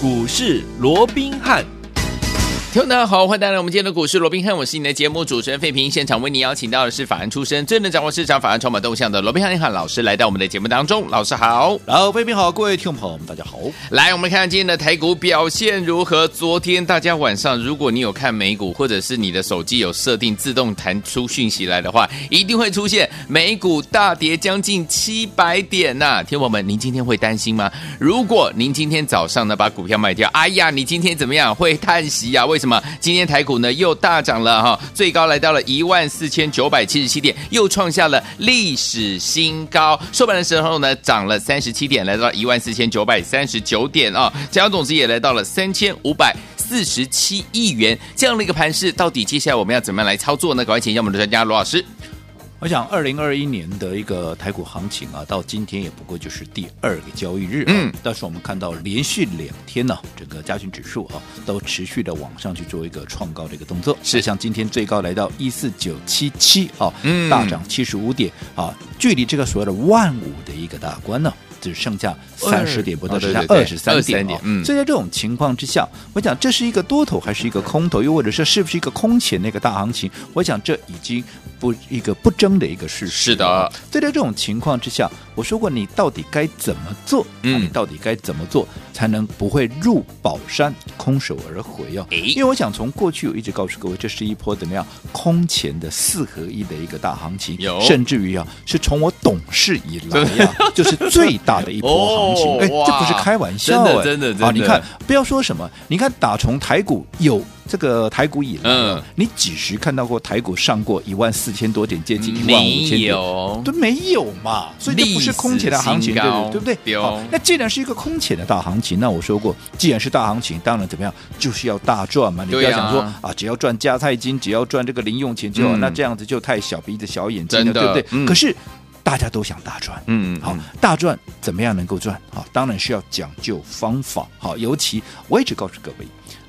股市罗宾汉。听众大家好，欢迎来到我们今天的股市罗宾汉，我是你的节目主持人费平。现场为你邀请到的是法案出身、最能掌握市场法案筹码动向的罗宾汉老师，来到我们的节目当中。老师好，然后费平好，各位听众朋友们大家好。来，我们看看今天的台股表现如何？昨天大家晚上，如果你有看美股，或者是你的手机有设定自动弹出讯息来的话，一定会出现美股大跌将近七百点呐、啊。听众们，您今天会担心吗？如果您今天早上呢把股票卖掉，哎呀，你今天怎么样？会叹息呀、啊？为什么？那么今天台股呢又大涨了哈，最高来到了一万四千九百七十七点，又创下了历史新高。收盘的时候呢，涨了三十七点，来到一万四千九百三十九点啊，加上总值也来到了三千五百四十七亿元。这样的一个盘势，到底接下来我们要怎么样来操作呢？赶快请教我们的专家罗老师。我想，二零二一年的一个台股行情啊，到今天也不过就是第二个交易日，嗯，但是我们看到连续两天呢、啊，整个加权指数啊，都持续的往上去做一个创高的一个动作，是。像今天最高来到一四九七七啊，嗯，大涨七十五点啊，距离这个所谓的万五的一个大关呢。只剩下三十点不到，剩下二十三点。嗯，所以在这种情况之下，我讲这是一个多头还是一个空头，又或者说是不是一个空前的一个大行情？我想这已经不一个不争的一个事实。是的，所以在这种情况之下，我说过你到底该怎么做？嗯，你到底该怎么做才能不会入宝山空手而回哦？因为我想从过去我一直告诉各位，这是一波怎么样空前的四合一的一个大行情，有甚至于啊，是从我懂事以来呀，就是最。大的一波行情，哎，这不是开玩笑，真的真的啊！你看，不要说什么，你看打从台股有这个台股以来，嗯，你几时看到过台股上过一万四千多点，接近一万五千点？都没有嘛，所以这不是空前的行情，对对不对？好，那既然是一个空前的大行情，那我说过，既然是大行情，当然怎么样，就是要大赚嘛。你不要想说啊，只要赚加菜金，只要赚这个零用钱就好，那这样子就太小鼻子小眼睛了，对不对？可是。大家都想大赚，嗯，好，大赚怎么样能够赚？好，当然是要讲究方法。好，尤其我一直告诉各位，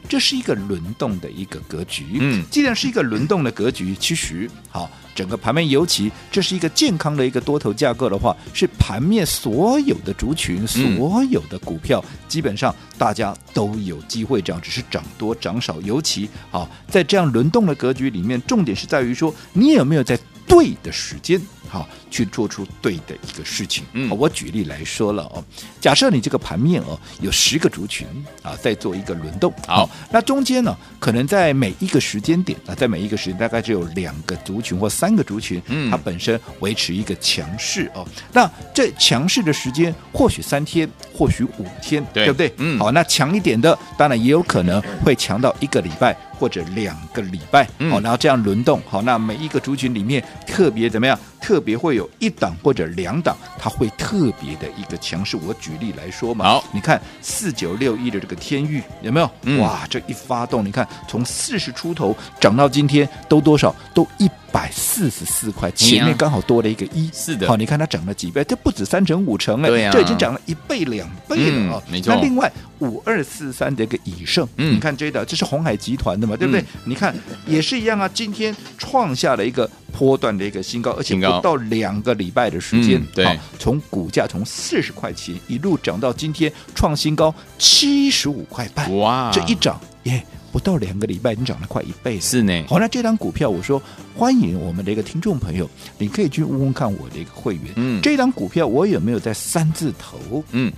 这是一个轮动的一个格局。嗯，既然是一个轮动的格局，其实好，整个盘面尤其这是一个健康的一个多头架构的话，是盘面所有的族群、所有的股票，嗯、基本上大家都有机会涨，只是涨多涨少。尤其好，在这样轮动的格局里面，重点是在于说，你有没有在对的时间。好，去做出对的一个事情。嗯，我举例来说了哦，假设你这个盘面哦有十个族群啊，在做一个轮动。好，那中间呢，可能在每一个时间点啊，在每一个时间大概只有两个族群或三个族群，嗯，它本身维持一个强势哦。那这强势的时间或许三天，或许五天，对，对不对？嗯，好，那强一点的，当然也有可能会强到一个礼拜或者两个礼拜。好，然后这样轮动。好，那每一个族群里面特别怎么样？特别会有一档或者两档，它会特别的一个强势。我举例来说嘛，好，你看四九六一的这个天域有没有？嗯、哇，这一发动，你看从四十出头涨到今天都多少？都一百四十四块，前面刚好多了一个一。是的，好，你看它涨了几倍？这不止三成五成哎，对呀、啊，这已经涨了一倍两倍了啊、嗯！没错。那另外五二四三的一个以盛，嗯，你看这的，这是鸿海集团的嘛，对不对？嗯、你看也是一样啊，今天创下了一个。波段的一个新高，而且不到两个礼拜的时间，嗯、对，从股价从四十块钱一路涨到今天创新高七十五块半，哇，这一涨耶，不到两个礼拜，已经涨了快一倍了，是呢。好，那这张股票，我说欢迎我们的一个听众朋友，你可以去问问看我的一个会员，嗯，这张股票我有没有在三字头？嗯，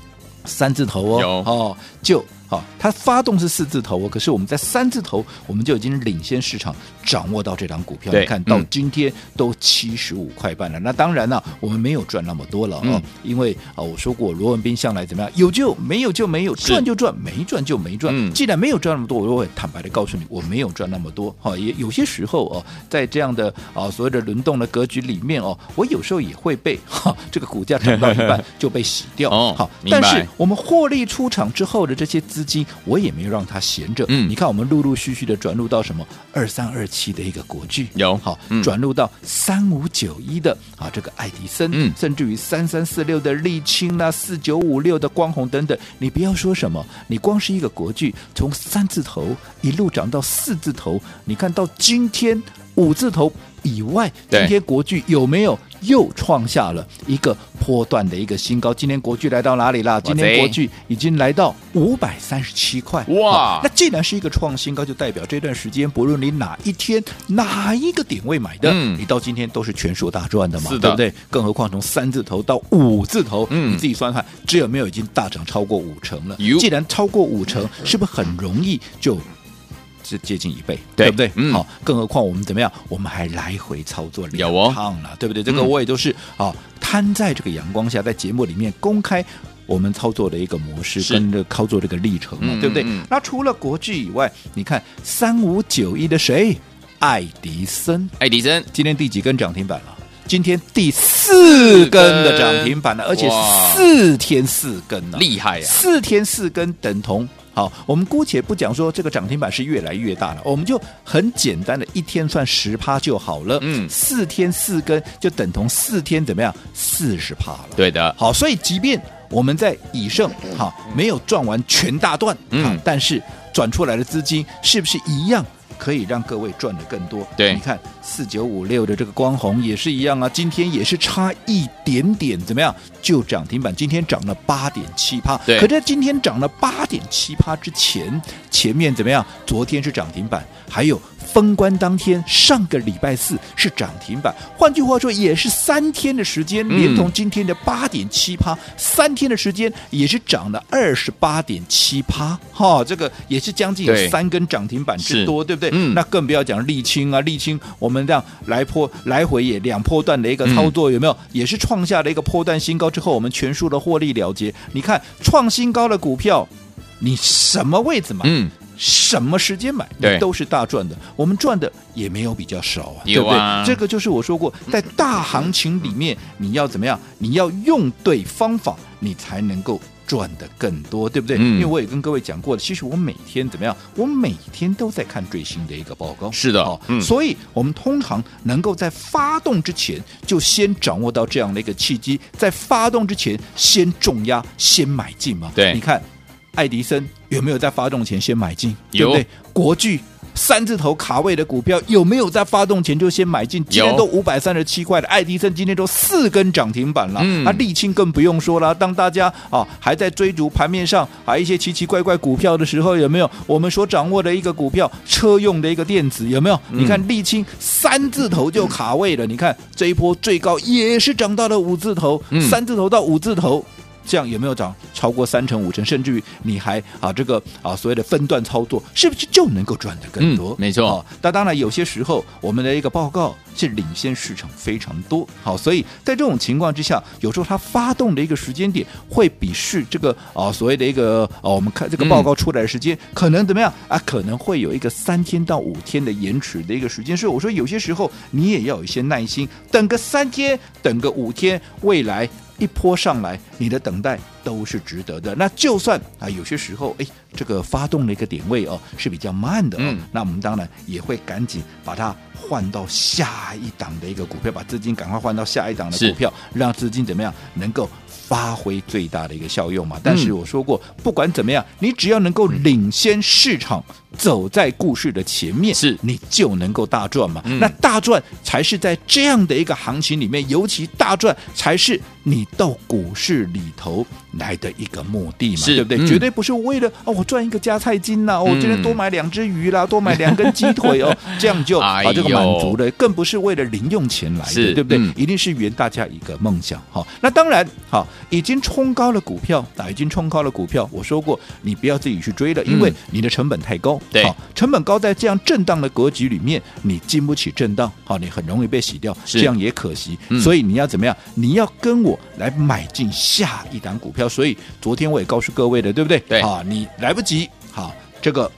三字头哦，有哦，就。好，它发动是四字头哦，可是我们在三字头，我们就已经领先市场，掌握到这张股票。你看到今天都七十五块半了。嗯、那当然了，我们没有赚那么多了啊、嗯，因为啊，我说过罗文斌向来怎么样，有就没有就没有，赚就赚，没赚就没赚。嗯、既然没有赚那么多，我就会坦白的告诉你，我没有赚那么多。好，也有些时候哦，在这样的啊所谓的轮动的格局里面哦，我有时候也会被哈这个股价涨到一半 就被洗掉。哦，好，但是我们获利出场之后的这些资。资金我也没有让它闲着，嗯，你看我们陆陆续续的转入到什么二三二七的一个国巨。有好，转入到三五九一的啊这个爱迪生，嗯，甚至于三三四六的沥青啦，四九五六的光弘等等，你不要说什么，你光是一个国巨从三字头一路涨到四字头，你看到今天五字头以外，今天国巨有没有？又创下了一个波段的一个新高。今天国巨来到哪里了？今天国巨已经来到五百三十七块。哇！那既然是一个创新高，就代表这段时间不论你哪一天哪一个点位买的，嗯、你到今天都是全数大赚的嘛？是的，对不对？更何况从三字头到五字头，嗯、你自己算算，只有没有已经大涨超过五成了？既然超过五成，是不是很容易就？是接近一倍，对，对不对？嗯，好，更何况我们怎么样？我们还来回操作两趟了，哦、对不对？这个我也都是啊，摊在这个阳光下，在节目里面公开我们操作的一个模式跟这个操作这个历程嘛，对不对？嗯、那除了国际以外，你看三五九一的谁？爱迪生，爱迪生今天第几根涨停板了？今天第四根的涨停板了，而且四天四根呢，厉害呀！四天四根等同。好，我们姑且不讲说这个涨停板是越来越大了，我们就很简单的一天算十趴就好了。嗯，四天四根就等同四天怎么样？四十趴了。对的。好，所以即便我们在以盛哈没有赚完全大段，嗯，但是转出来的资金是不是一样？可以让各位赚的更多。对，你看四九五六的这个光红也是一样啊，今天也是差一点点，怎么样就涨停板？今天涨了八点七趴。对，可在今天涨了八点七趴之前，前面怎么样？昨天是涨停板，还有。封关当天，上个礼拜四是涨停板，换句话说，也是三天的时间，连同今天的八点七趴，三天的时间也是涨了二十八点七趴，哈，这个也是将近有三根涨停板之多，对，对不对？嗯，那更不要讲沥青啊，沥青我们这样来波来回也两波段的一个操作，有没有？也是创下了一个波段新高之后，我们全数的获利了结。你看创新高的股票，你什么位置嘛？嗯。什么时间买，你都是大赚的。我们赚的也没有比较少啊，对不对？这个就是我说过，在大行情里面，你要怎么样？你要用对方法，你才能够赚的更多，对不对？因为我也跟各位讲过了，其实我每天怎么样？我每天都在看最新的一个报告。是的，哦，所以我们通常能够在发动之前就先掌握到这样的一个契机，在发动之前先重压，先买进嘛。对，你看。爱迪生有没有在发动前先买进？有，对不对？国巨三字头卡位的股票有没有在发动前就先买进？今天都五百三十七块了爱迪生今天都四根涨停板了。嗯，啊，丽清更不用说了。当大家啊还在追逐盘面上啊一些奇奇怪怪股票的时候，有没有我们所掌握的一个股票车用的一个电子有没有？嗯、你看沥青三字头就卡位了，嗯、你看这一波最高也是涨到了五字头，嗯、三字头到五字头。这样有没有涨超过三成五成，甚至于你还啊这个啊所谓的分段操作，是不是就能够赚得更多？嗯、没错。啊、那当然有些时候我们的一个报告是领先市场非常多。好，所以在这种情况之下，有时候它发动的一个时间点会比是这个啊所谓的一个啊我们看这个报告出来的时间、嗯、可能怎么样啊？可能会有一个三天到五天的延迟的一个时间。所以我说有些时候你也要有一些耐心，等个三天，等个五天，未来。一波上来，你的等待都是值得的。那就算啊，有些时候，哎，这个发动的一个点位哦是比较慢的，嗯，那我们当然也会赶紧把它换到下一档的一个股票，把资金赶快换到下一档的股票，让资金怎么样能够发挥最大的一个效用嘛。但是我说过，不管怎么样，你只要能够领先市场。走在故事的前面，是你就能够大赚嘛？嗯、那大赚才是在这样的一个行情里面，尤其大赚才是你到股市里头来的一个目的嘛？对不对？嗯、绝对不是为了哦，我赚一个加菜金呐、啊，我、嗯哦、今天多买两只鱼啦，多买两根鸡腿哦，这样就把这个满足了，更不是为了零用钱来的，对不对？嗯、一定是圆大家一个梦想。好，那当然好，已经冲高了股票啊，已经冲高了股票。我说过，你不要自己去追了，因为你的成本太高。对，好，成本高，在这样震荡的格局里面，你经不起震荡，好，你很容易被洗掉，这样也可惜。嗯、所以你要怎么样？你要跟我来买进下一档股票。所以昨天我也告诉各位的，对不对？对，啊，你来不及，好，这个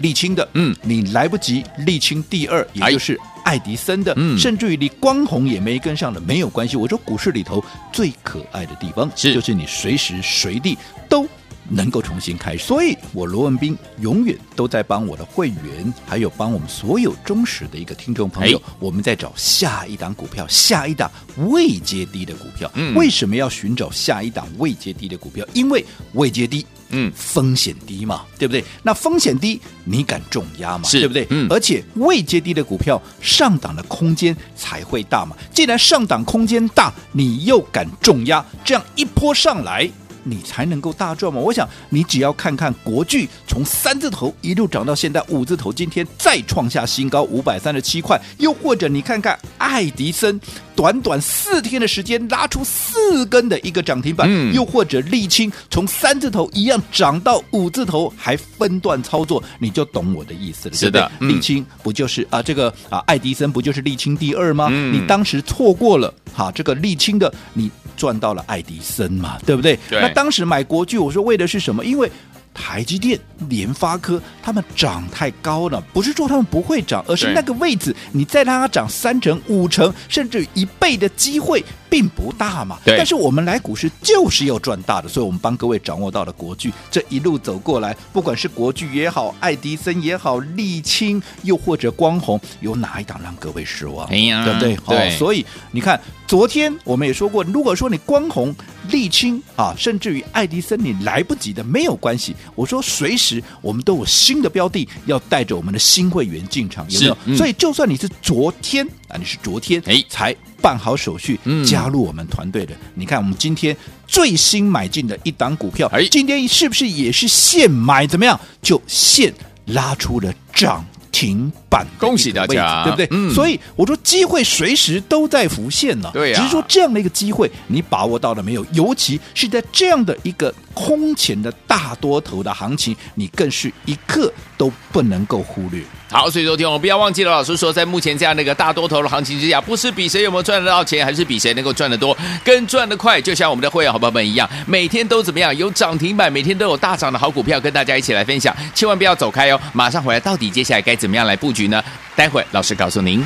沥青的，嗯，你来不及，沥青第二，也就是爱迪生的，嗯，甚至于你光红也没跟上的，没有关系。我说股市里头最可爱的地方，是就是你随时随地都。能够重新开始。所以，我罗文斌永远都在帮我的会员，还有帮我们所有忠实的一个听众朋友，我们在找下一档股票，下一档未接低的股票。嗯，为什么要寻找下一档未接低的股票？因为未接低。嗯，风险低嘛，对不对？那风险低，你敢重压嘛？对不对？嗯，而且未接低的股票上档的空间才会大嘛。既然上档空间大，你又敢重压，这样一波上来。你才能够大赚嘛？我想你只要看看国巨从三字头一路涨到现在五字头，今天再创下新高五百三十七块，又或者你看看爱迪生短短四天的时间拉出四根的一个涨停板，嗯、又或者沥青从三字头一样涨到五字头，还分段操作，你就懂我的意思了。是的，沥、嗯、清不就是啊这个啊爱迪生不就是沥青第二吗？嗯、你当时错过了哈这个沥青的你。赚到了爱迪生嘛，对不对？对。那当时买国巨，我说为的是什么？因为台积电、联发科他们涨太高了，不是说他们不会涨，而是那个位置，你再让它涨三成、五成，甚至一倍的机会。并不大嘛，对。但是我们来股市就是要赚大的，所以我们帮各位掌握到了国巨这一路走过来，不管是国巨也好，爱迪生也好，沥青又或者光弘，有哪一档让各位失望？哎呀，对不对？对。所以你看，昨天我们也说过，如果说你光弘、沥青啊，甚至于爱迪生你来不及的，没有关系。我说随时我们都有新的标的要带着我们的新会员进场，有没有？嗯、所以就算你是昨天啊，你是昨天哎才。办好手续，加入我们团队的。嗯、你看，我们今天最新买进的一档股票，哎，今天是不是也是现买？怎么样？就现拉出了涨停板，恭喜大家，对不对？嗯、所以我说，机会随时都在浮现呢。对呀、啊，只是说这样的一个机会，你把握到了没有？尤其是在这样的一个空前的大多头的行情，你更是一刻都不能够忽略。好，所以昨天我们不要忘记了，老师说，在目前这样的一个大多头的行情之下，不是比谁有没有赚得到钱，还是比谁能够赚得多、更赚得快。就像我们的会员好朋友们一样，每天都怎么样？有涨停板，每天都有大涨的好股票跟大家一起来分享，千万不要走开哦！马上回来，到底接下来该怎么样来布局呢？待会老师告诉您。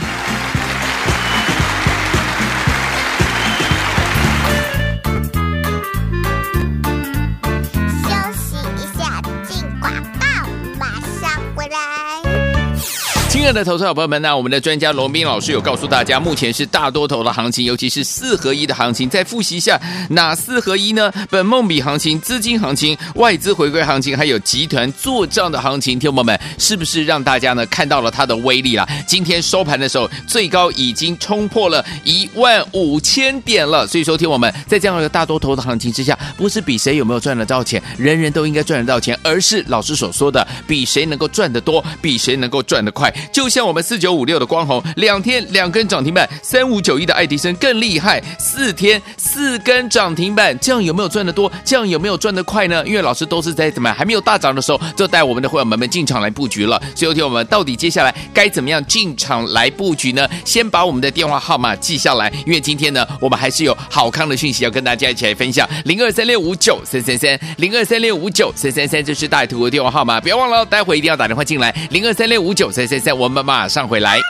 亲爱的投资者朋友们，那我们的专家罗斌老师有告诉大家，目前是大多头的行情，尤其是四合一的行情。再复习一下，哪四合一呢？本梦比行情、资金行情、外资回归行情，还有集团做账的行情。听众朋友们，是不是让大家呢看到了它的威力了？今天收盘的时候，最高已经冲破了一万五千点了。所以说，听我们在这样一个大多头的行情之下，不是比谁有没有赚得到钱，人人都应该赚得到钱，而是老师所说的，比谁能够赚得多，比谁能够赚得快。就像我们四九五六的光弘，两天两根涨停板，三五九一的爱迪生更厉害，四天四根涨停板，这样有没有赚得多？这样有没有赚得快呢？因为老师都是在怎么还没有大涨的时候，就带我们的会员们们进场来布局了。所以，有听我们到底接下来该怎么样进场来布局呢？先把我们的电话号码记下来，因为今天呢，我们还是有好康的讯息要跟大家一起来分享。零二三六五九三三三，零二三六五九三三三，这是大图的电话号码，不要忘了，待会一定要打电话进来。零二三六五九三三三，我我们马上回来。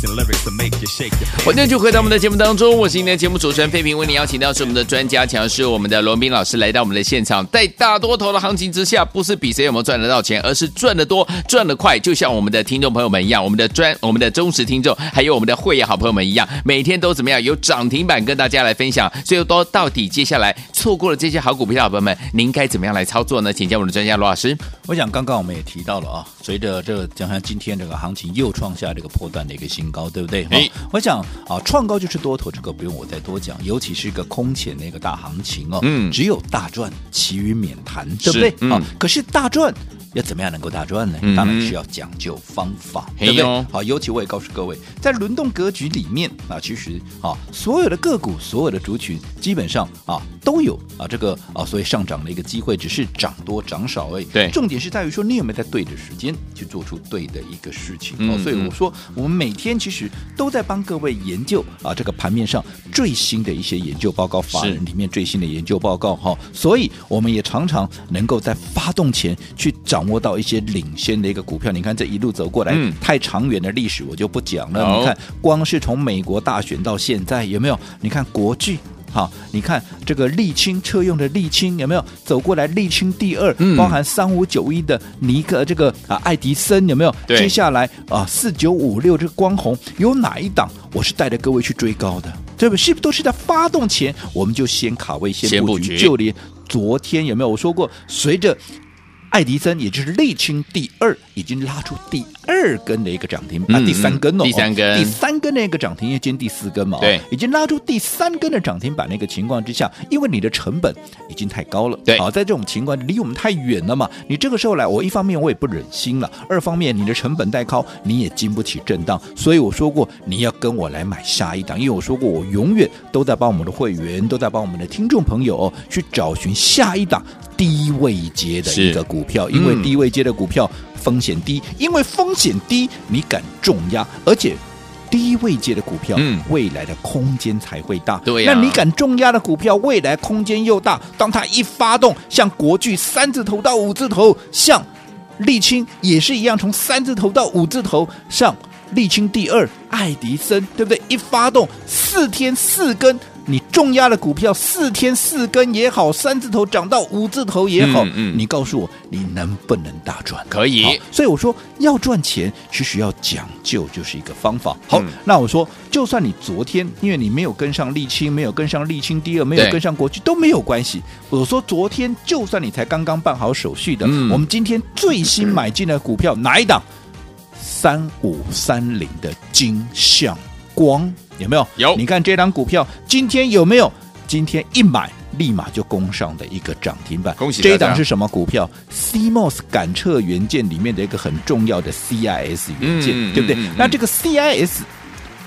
beats and lyrics to make 欢迎继续回到我们的节目当中，我是今天的节目主持人费平，为你邀请到是我们的专家，强势我们的罗宾老师来到我们的现场，在大多头的行情之下，不是比谁有没有赚得到钱，而是赚得多、赚得快，就像我们的听众朋友们一样，我们的专、我们的忠实听众，还有我们的会员好朋友们一样，每天都怎么样有涨停板跟大家来分享，所以都到底接下来错过了这些好股票的朋友们，您该怎么样来操作呢？请教我们的专家罗老师。我想刚刚我们也提到了啊，随着这个讲像今天这个行情又创下这个破段的一个新高，对不对？哎，我想啊，创高就是多头，这个不用我再多讲。尤其是一个空前的一个大行情哦，嗯，只有大赚，其余免谈，对不对？嗯、啊，可是大赚。要怎么样能够大赚呢？当然是要讲究方法，嗯、对不对？好，尤其我也告诉各位，在轮动格局里面啊，其实啊，所有的个股、所有的族群，基本上啊都有啊这个啊，所以上涨的一个机会，只是涨多涨少而已。对，重点是在于说你有没有在对的时间去做出对的一个事情。嗯、所以我说，我们每天其实都在帮各位研究啊这个盘面上最新的一些研究报告，法人里面最新的研究报告哈。所以我们也常常能够在发动前去找。摸到一些领先的一个股票，你看这一路走过来，嗯、太长远的历史我就不讲了。好你看，光是从美国大选到现在，有没有？你看国际，好，你看这个沥青车用的沥青有没有走过来？沥青第二，嗯、包含三五九一的尼克这个啊爱迪生有没有？接下来啊四九五六这个光红有哪一档？我是带着各位去追高的，对不对？是不是都是在发动前我们就先卡位先布局？就连昨天有没有我说过，随着。爱迪生，也就是沥青第二，已经拉出第二根的一个涨停啊，第三根哦，第三根，第三根的一个涨停，因为今天第四根嘛，对，已经拉出第三根的涨停板。那个情况之下，因为你的成本已经太高了，对，好，在这种情况离我们太远了嘛，你这个时候来，我一方面我也不忍心了，二方面你的成本太高，你也经不起震荡，所以我说过你要跟我来买下一档，因为我说过我永远都在帮我们的会员，都在帮我们的听众朋友哦，去找寻下一档。低位阶的一个股票，因为低位阶的股票风险低，因为风险低，你敢重压，而且低位阶的股票，嗯未来的空间才会大。对呀，那你敢重压的股票，未来空间又大，当它一发动，像国巨三字头到五字头，像沥青也是一样，从三字头到五字头，像沥青第二，爱迪生，对不对？一发动，四天四根。你重压的股票四天四根也好，三字头涨到五字头也好，嗯，嗯你告诉我你能不能大赚？可以。所以我说要赚钱，其实要讲究就是一个方法。好，嗯、那我说就算你昨天因为你没有跟上沥青，没有跟上沥青第二，没有跟上国际都没有关系。我说昨天就算你才刚刚办好手续的，嗯、我们今天最新买进的股票哪一档？三五三零的金像光。有没有？有。你看这张股票今天有没有？今天一买立马就攻上的一个涨停板。恭喜！这一档是什么股票？CMOS 感测元件里面的一个很重要的 CIS 元件，嗯、对不对？嗯嗯、那这个 CIS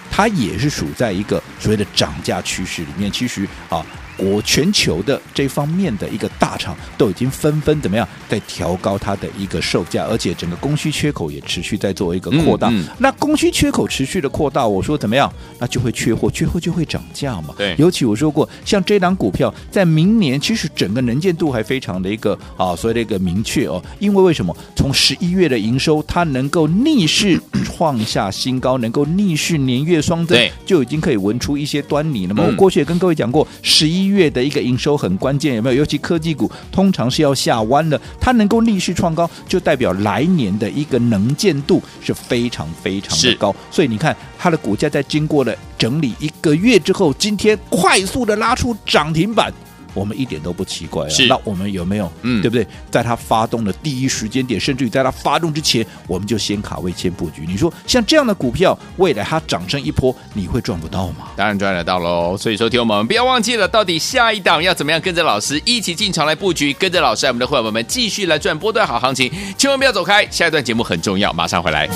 它也是属在一个所谓的涨价趋势里面。其实啊。我全球的这方面的一个大厂都已经纷纷怎么样在调高它的一个售价，而且整个供需缺口也持续在做一个扩大。嗯嗯、那供需缺口持续的扩大，我说怎么样？那就会缺货，缺货就会涨价嘛。对，尤其我说过，像这档股票在明年，其实整个能见度还非常的一个啊，所谓的一个明确哦。因为为什么？从十一月的营收，它能够逆势创下新高，能够逆势年月双增，对就已经可以闻出一些端倪了嘛。我过去也跟各位讲过，十一。月的一个营收很关键，有没有？尤其科技股通常是要下弯的，它能够逆势创高，就代表来年的一个能见度是非常非常的高。所以你看，它的股价在经过了整理一个月之后，今天快速的拉出涨停板。我们一点都不奇怪啊！是那我们有没有，嗯，对不对？在它发动的第一时间点，甚至于在它发动之前，我们就先卡位、先布局。你说像这样的股票，未来它涨升一波，你会赚不到吗？当然赚得到喽！所以说，听我们不要忘记了，到底下一档要怎么样跟着老师一起进场来布局，跟着老师，我们的伙伴们继续来赚波段好行情，千万不要走开！下一段节目很重要，马上回来。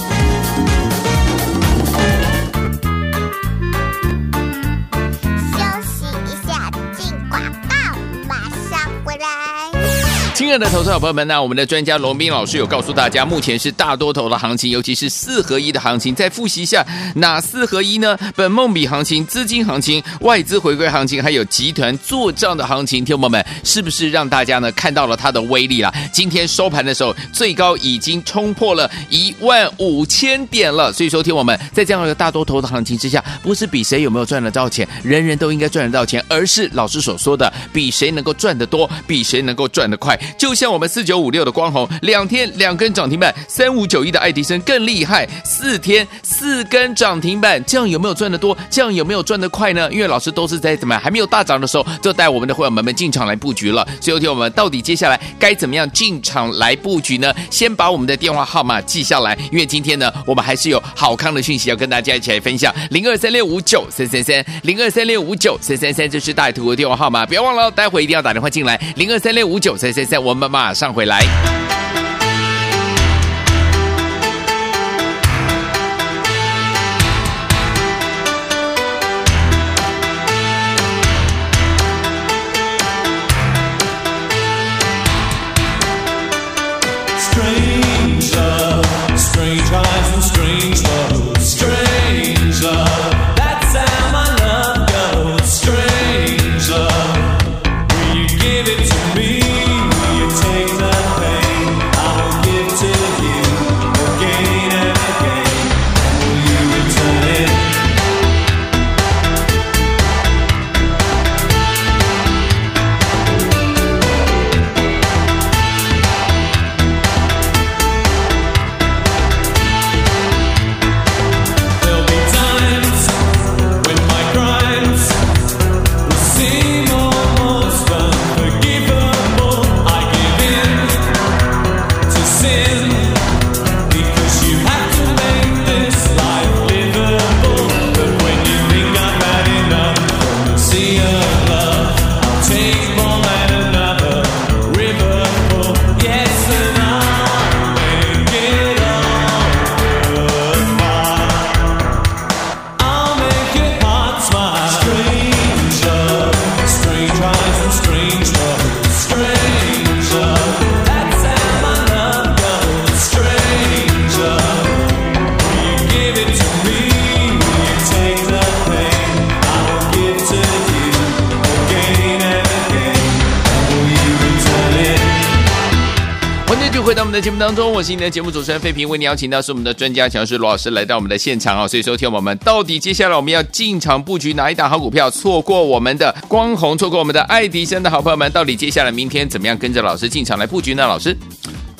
亲爱的投资者朋友们，那我们的专家龙斌老师有告诉大家，目前是大多头的行情，尤其是四合一的行情。再复习一下，哪四合一呢？本梦比行情、资金行情、外资回归行情，还有集团做账的行情。听友们，是不是让大家呢看到了它的威力了？今天收盘的时候，最高已经冲破了一万五千点了。所以说，听友们，在这样一个大多头的行情之下，不是比谁有没有赚得到钱，人人都应该赚得到钱，而是老师所说的，比谁能够赚得多，比谁能够赚得快。就像我们四九五六的光弘，两天两根涨停板，三五九一的爱迪生更厉害，四天四根涨停板，这样有没有赚得多？这样有没有赚得快呢？因为老师都是在怎么样还没有大涨的时候，就带我们的会员们们进场来布局了。所以，有天我们到底接下来该怎么样进场来布局呢？先把我们的电话号码记下来，因为今天呢，我们还是有好康的讯息要跟大家一起来分享。零二三六五九三三三，零二三六五九三三三，这是大图的电话号码，不要忘了，待会一定要打电话进来，零二三六五九三三三。我们马上回来。在节目当中，我是你的节目主持人费平，为你邀请到是我们的专家强师罗老师来到我们的现场啊，所以说听我们到底接下来我们要进场布局哪一档好股票？错过我们的光弘，错过我们的爱迪生的好朋友们，到底接下来明天怎么样跟着老师进场来布局呢？老师，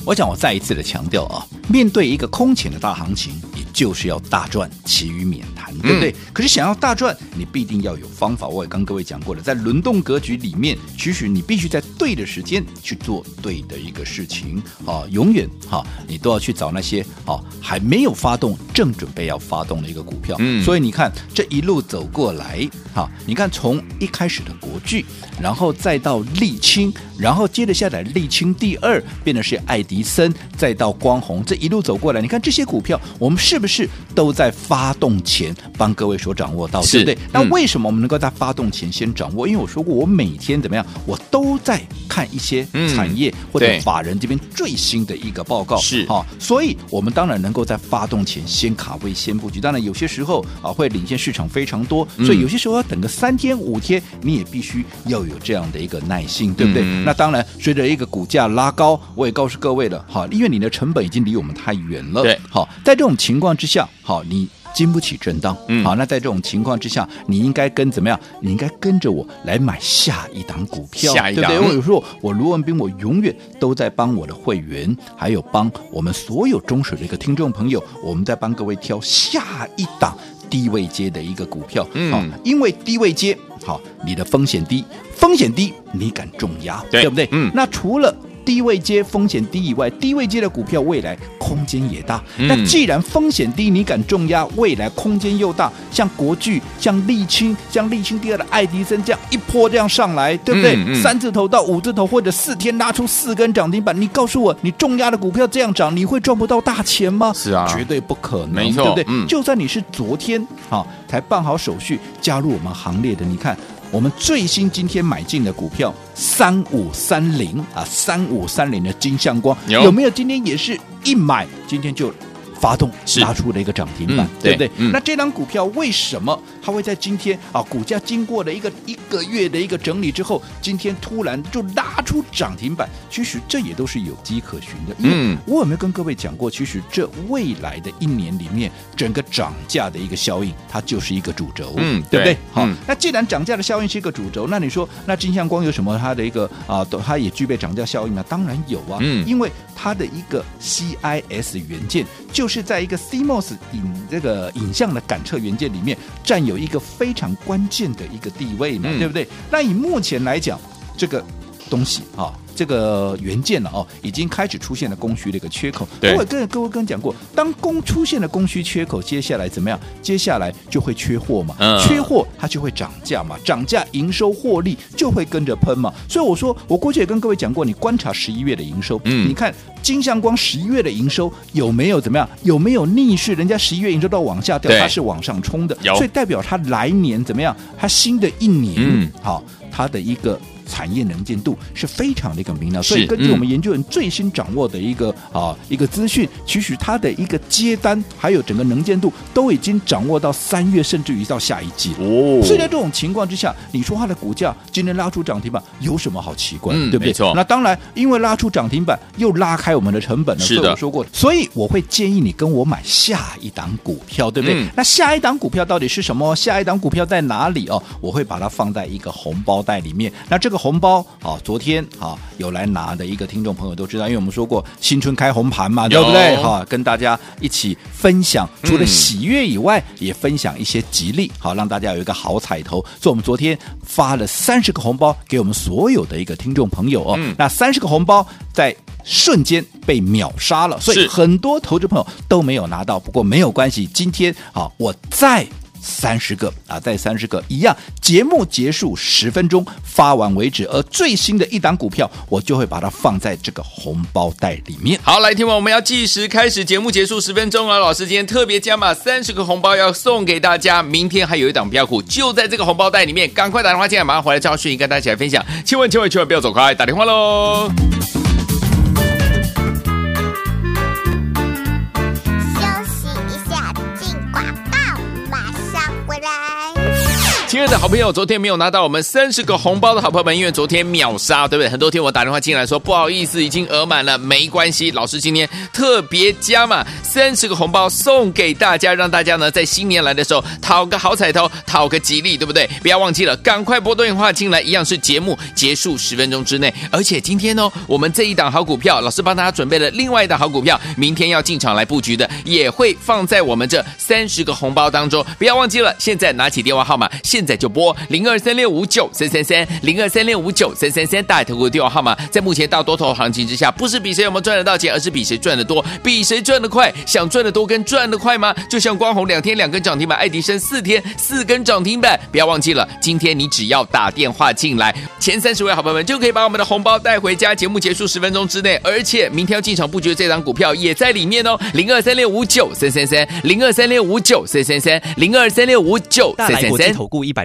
我想我再一次的强调啊，面对一个空前的大行情，也就是要大赚，其余免谈。对不对？嗯、可是想要大赚，你必定要有方法。我也跟各位讲过了，在轮动格局里面，其实你必须在对的时间去做对的一个事情啊！永远哈、啊，你都要去找那些啊还没有发动、正准备要发动的一个股票。嗯，所以你看这一路走过来，哈、啊，你看从一开始的国巨，然后再到沥青，然后接着下来沥青第二，变的是爱迪生，再到光弘，这一路走过来，你看这些股票，我们是不是都在发动前？帮各位所掌握到，对不对？那为什么我们能够在发动前先掌握？因为我说过，我每天怎么样，我都在看一些产业或者法人这边最新的一个报告，是啊，所以我们当然能够在发动前先卡位、先布局。当然有些时候啊，会领先市场非常多，所以有些时候要等个三天五天，你也必须要有这样的一个耐心，对不对？那当然，随着一个股价拉高，我也告诉各位了，哈，因为你的成本已经离我们太远了，对，好，在这种情况之下，好，你。经不起震荡，嗯，好，那在这种情况之下，你应该跟怎么样？你应该跟着我来买下一档股票，下一档，对不对？我有时候我卢文斌，我永远都在帮我的会员，还有帮我们所有中水的一个听众朋友，我们在帮各位挑下一档低位接的一个股票，嗯，因为低位接，好，你的风险低，风险低，你敢重压，对，对不对？嗯，那除了低位接风险低以外，低位接的股票未来空间也大。那、嗯、既然风险低，你敢重压，未来空间又大，像国巨、像沥青、像沥青第二的爱迪生这样一波这样上来，对不对？嗯嗯、三字头到五字头，或者四天拉出四根涨停板，你告诉我，你重压的股票这样涨，你会赚不到大钱吗？是啊，绝对不可能，没错，对不对？嗯、就算你是昨天啊才办好手续加入我们行列的，你看。我们最新今天买进的股票三五三零啊，三五三零的金相光有，有没有？今天也是一买，今天就。发动拉出了一个涨停板，嗯、对不对？嗯、那这张股票为什么它会在今天啊？股价经过了一个一个月的一个整理之后，今天突然就拉出涨停板？其实这也都是有迹可循的。因为，我有没有跟各位讲过？其实这未来的一年里面，整个涨价的一个效应，它就是一个主轴。嗯，对不对？好，嗯、那既然涨价的效应是一个主轴，那你说那金相光有什么它的一个啊？它也具备涨价效应吗？当然有啊。嗯，因为它的一个 CIS 元件就。就是在一个 CMOS 影这个影像的感测元件里面，占有一个非常关键的一个地位嘛，嗯、对不对？那以目前来讲，这个东西啊。这个元件了哦，已经开始出现了供需的一个缺口。我跟各位跟讲过，当供出现了供需缺口，接下来怎么样？接下来就会缺货嘛，嗯、缺货它就会涨价嘛，涨价营收获利就会跟着喷嘛。所以我说，我过去也跟各位讲过，你观察十一月的营收，嗯，你看金相光十一月的营收有没有怎么样？有没有逆势？人家十一月营收到往下掉，它是往上冲的，所以代表它来年怎么样？它新的一年，嗯，好，它的一个。产业能见度是非常的一个明了，所以根据我们研究员最新掌握的一个、嗯、啊一个资讯，其实它的一个接单还有整个能见度都已经掌握到三月，甚至于到下一季哦。所以在这种情况之下，你说它的股价今天拉出涨停板有什么好奇怪？嗯、对不对？没错。那当然，因为拉出涨停板又拉开我们的成本了。是的，我说过，所以我会建议你跟我买下一档股票，对不对？嗯、那下一档股票到底是什么？下一档股票在哪里哦？我会把它放在一个红包袋里面。那这个。红包啊，昨天啊有来拿的一个听众朋友都知道，因为我们说过新春开红盘嘛，对不对？哈，跟大家一起分享，除了喜悦以外，嗯、也分享一些吉利，好让大家有一个好彩头。所以，我们昨天发了三十个红包给我们所有的一个听众朋友哦。嗯、那三十个红包在瞬间被秒杀了，所以很多投资朋友都没有拿到。不过没有关系，今天啊，我再。三十个啊，再三十个一样，节目结束十分钟发完为止。而最新的一档股票，我就会把它放在这个红包袋里面。好，来听完我们要计时开始，节目结束十分钟了。老师今天特别加码三十个红包要送给大家，明天还有一档标股就在这个红包袋里面，赶快打电话进来，马上回来赵迅跟大家一起来分享。千万千万千万不要走开，打电话喽！的好朋友，昨天没有拿到我们三十个红包的好朋友们，因为昨天秒杀，对不对？很多天我打电话进来说不好意思，已经额满了，没关系。老师今天特别加码三十个红包送给大家，让大家呢在新年来的时候讨个好彩头，讨个吉利，对不对？不要忘记了，赶快拨电话进来，一样是节目结束十分钟之内。而且今天呢，我们这一档好股票，老师帮大家准备了另外一档好股票，明天要进场来布局的，也会放在我们这三十个红包当中。不要忘记了，现在拿起电话号码，现在就拨零二三六五九三三三零二三六五九三三三大头股的电话号码，在目前大多头行情之下，不是比谁有没有赚得到钱，而是比谁赚得多，比谁赚得快。想赚得多跟赚得快吗？就像光弘两天两根涨停板，爱迪生四天四根涨停板。不要忘记了，今天你只要打电话进来，前三十位好朋友们就可以把我们的红包带回家。节目结束十分钟之内，而且明天要进场布局的这档股票也在里面哦。零二三六五九三三三零二三六五九三三三零二三六五九三三三。投顾一。百